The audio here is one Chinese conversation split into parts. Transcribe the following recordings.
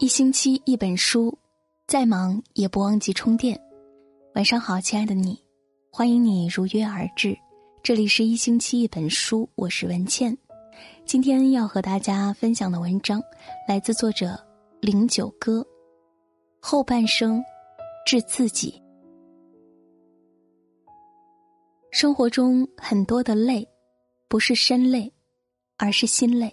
一星期一本书，再忙也不忘记充电。晚上好，亲爱的你，欢迎你如约而至。这里是一星期一本书，我是文倩。今天要和大家分享的文章来自作者零九歌。后半生，致自己。生活中很多的累，不是身累，而是心累。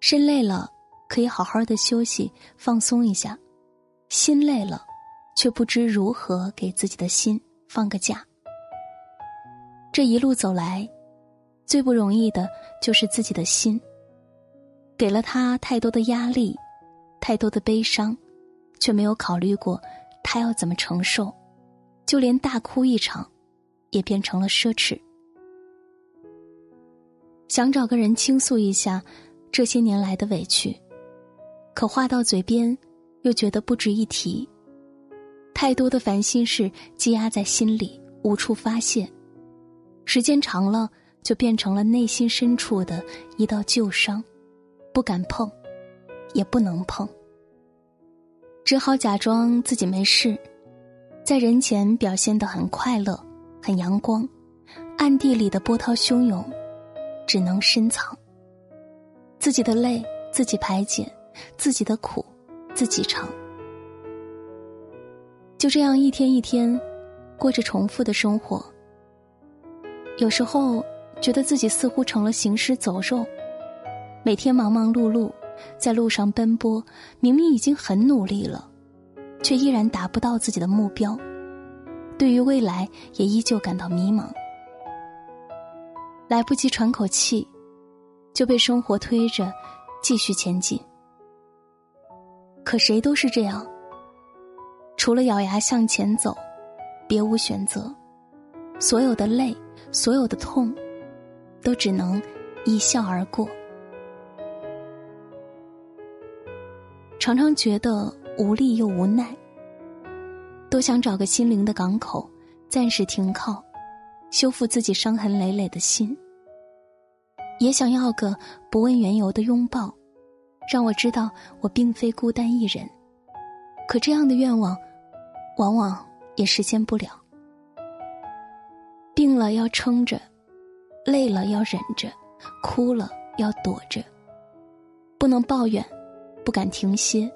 身累了。可以好好的休息放松一下，心累了，却不知如何给自己的心放个假。这一路走来，最不容易的就是自己的心。给了他太多的压力，太多的悲伤，却没有考虑过他要怎么承受，就连大哭一场，也变成了奢侈。想找个人倾诉一下这些年来的委屈。可话到嘴边，又觉得不值一提。太多的烦心事积压在心里，无处发泄，时间长了，就变成了内心深处的一道旧伤，不敢碰，也不能碰，只好假装自己没事，在人前表现得很快乐、很阳光，暗地里的波涛汹涌，只能深藏。自己的泪自己排解。自己的苦，自己尝。就这样一天一天，过着重复的生活。有时候觉得自己似乎成了行尸走肉，每天忙忙碌碌，在路上奔波，明明已经很努力了，却依然达不到自己的目标。对于未来，也依旧感到迷茫。来不及喘口气，就被生活推着继续前进。可谁都是这样，除了咬牙向前走，别无选择。所有的累，所有的痛，都只能一笑而过。常常觉得无力又无奈，都想找个心灵的港口，暂时停靠，修复自己伤痕累累的心。也想要个不问缘由的拥抱。让我知道我并非孤单一人，可这样的愿望，往往也实现不了。病了要撑着，累了要忍着，哭了要躲着，不能抱怨，不敢停歇，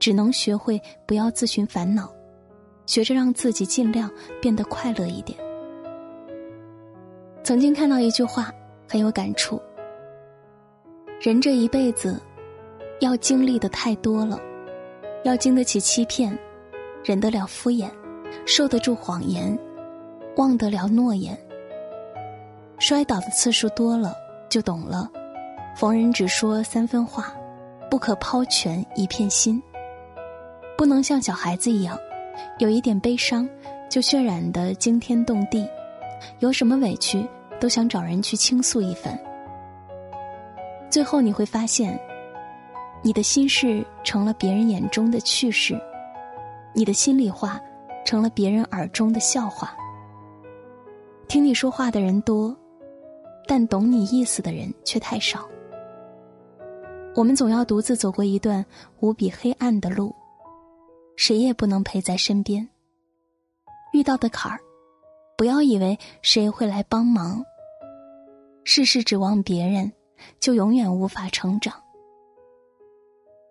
只能学会不要自寻烦恼，学着让自己尽量变得快乐一点。曾经看到一句话，很有感触：人这一辈子。要经历的太多了，要经得起欺骗，忍得了敷衍，受得住谎言，忘得了诺言。摔倒的次数多了，就懂了。逢人只说三分话，不可抛全一片心。不能像小孩子一样，有一点悲伤就渲染的惊天动地，有什么委屈都想找人去倾诉一番。最后你会发现。你的心事成了别人眼中的趣事，你的心里话成了别人耳中的笑话。听你说话的人多，但懂你意思的人却太少。我们总要独自走过一段无比黑暗的路，谁也不能陪在身边。遇到的坎儿，不要以为谁会来帮忙。事事指望别人，就永远无法成长。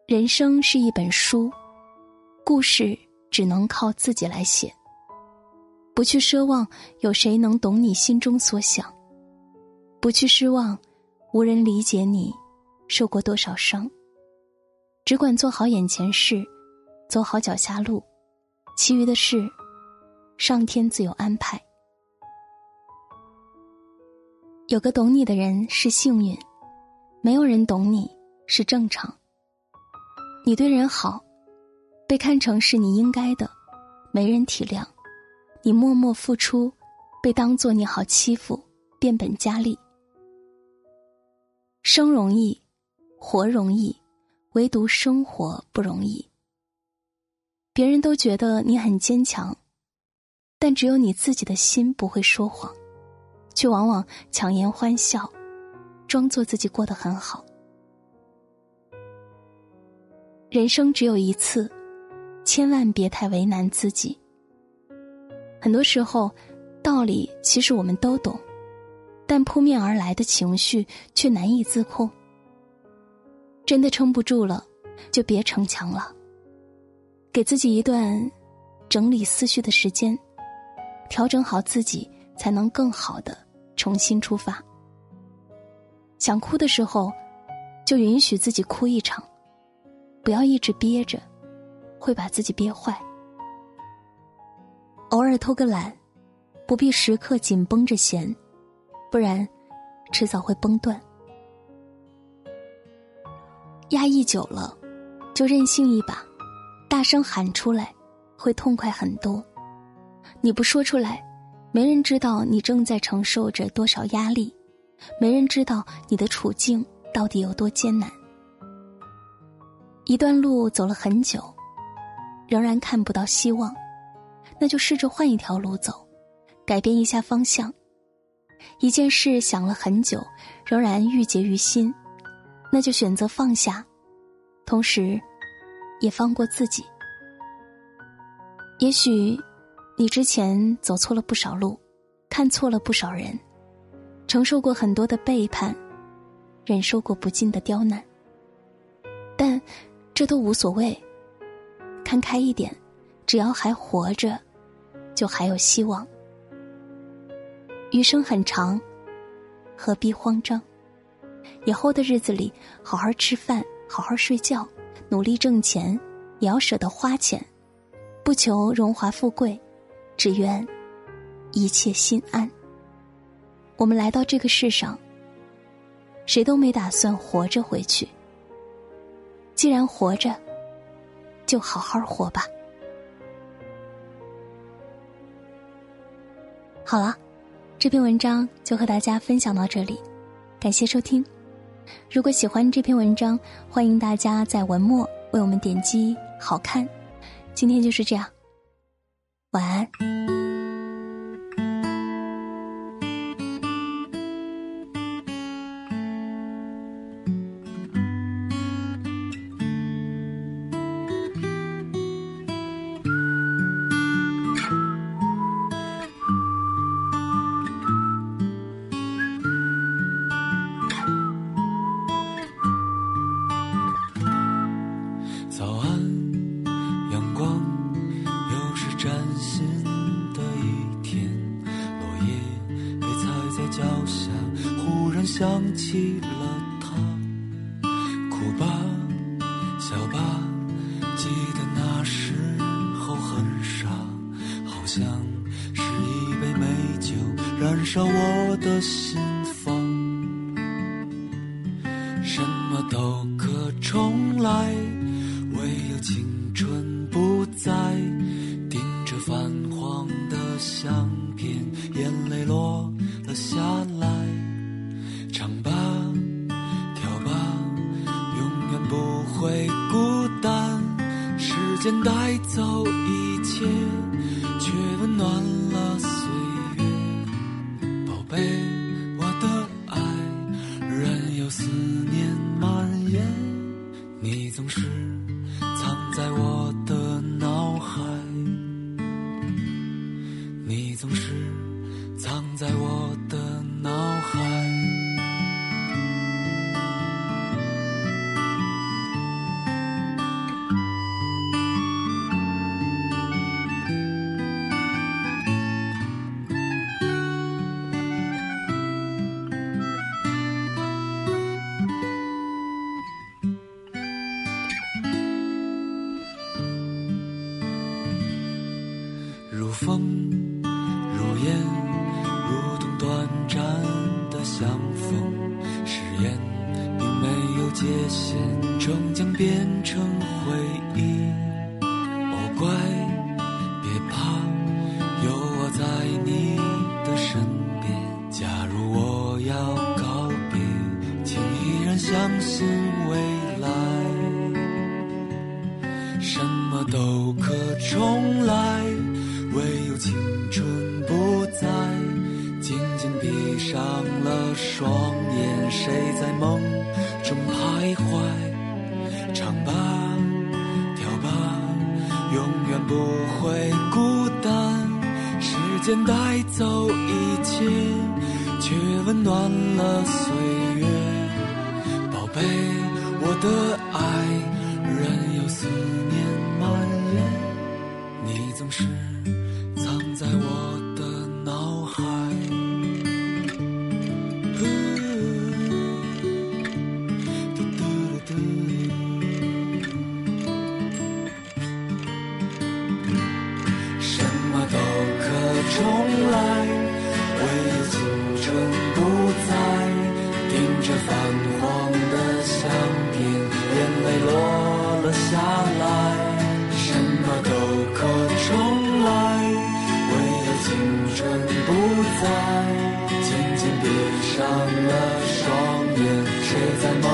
人生是一本书，故事只能靠自己来写。不去奢望有谁能懂你心中所想，不去失望无人理解你受过多少伤。只管做好眼前事，走好脚下路，其余的事，上天自有安排。有个懂你的人是幸运，没有人懂你是正常。你对人好，被看成是你应该的，没人体谅；你默默付出，被当做你好欺负，变本加厉。生容易，活容易，唯独生活不容易。别人都觉得你很坚强，但只有你自己的心不会说谎，却往往强颜欢笑，装作自己过得很好。人生只有一次，千万别太为难自己。很多时候，道理其实我们都懂，但扑面而来的情绪却难以自控。真的撑不住了，就别逞强了。给自己一段整理思绪的时间，调整好自己，才能更好的重新出发。想哭的时候，就允许自己哭一场。不要一直憋着，会把自己憋坏。偶尔偷个懒，不必时刻紧绷着弦，不然迟早会崩断。压抑久了，就任性一把，大声喊出来，会痛快很多。你不说出来，没人知道你正在承受着多少压力，没人知道你的处境到底有多艰难。一段路走了很久，仍然看不到希望，那就试着换一条路走，改变一下方向。一件事想了很久，仍然郁结于心，那就选择放下，同时，也放过自己。也许，你之前走错了不少路，看错了不少人，承受过很多的背叛，忍受过不尽的刁难，但。这都无所谓，看开一点，只要还活着，就还有希望。余生很长，何必慌张？以后的日子里，好好吃饭，好好睡觉，努力挣钱，也要舍得花钱，不求荣华富贵，只愿一切心安。我们来到这个世上，谁都没打算活着回去。既然活着，就好好活吧。好了，这篇文章就和大家分享到这里，感谢收听。如果喜欢这篇文章，欢迎大家在文末为我们点击“好看”。今天就是这样，晚安。想起了他，哭吧，笑吧，记得那时候很傻，好像是一杯美酒燃烧我的心。会孤单。时间带走一切，却温暖了上了双眼，谁在梦中徘徊？唱吧，跳吧，永远不会孤单。时间带走一切，却温暖了岁月。宝贝，我的爱，仍有思念。在。静静闭上了双眼，谁在梦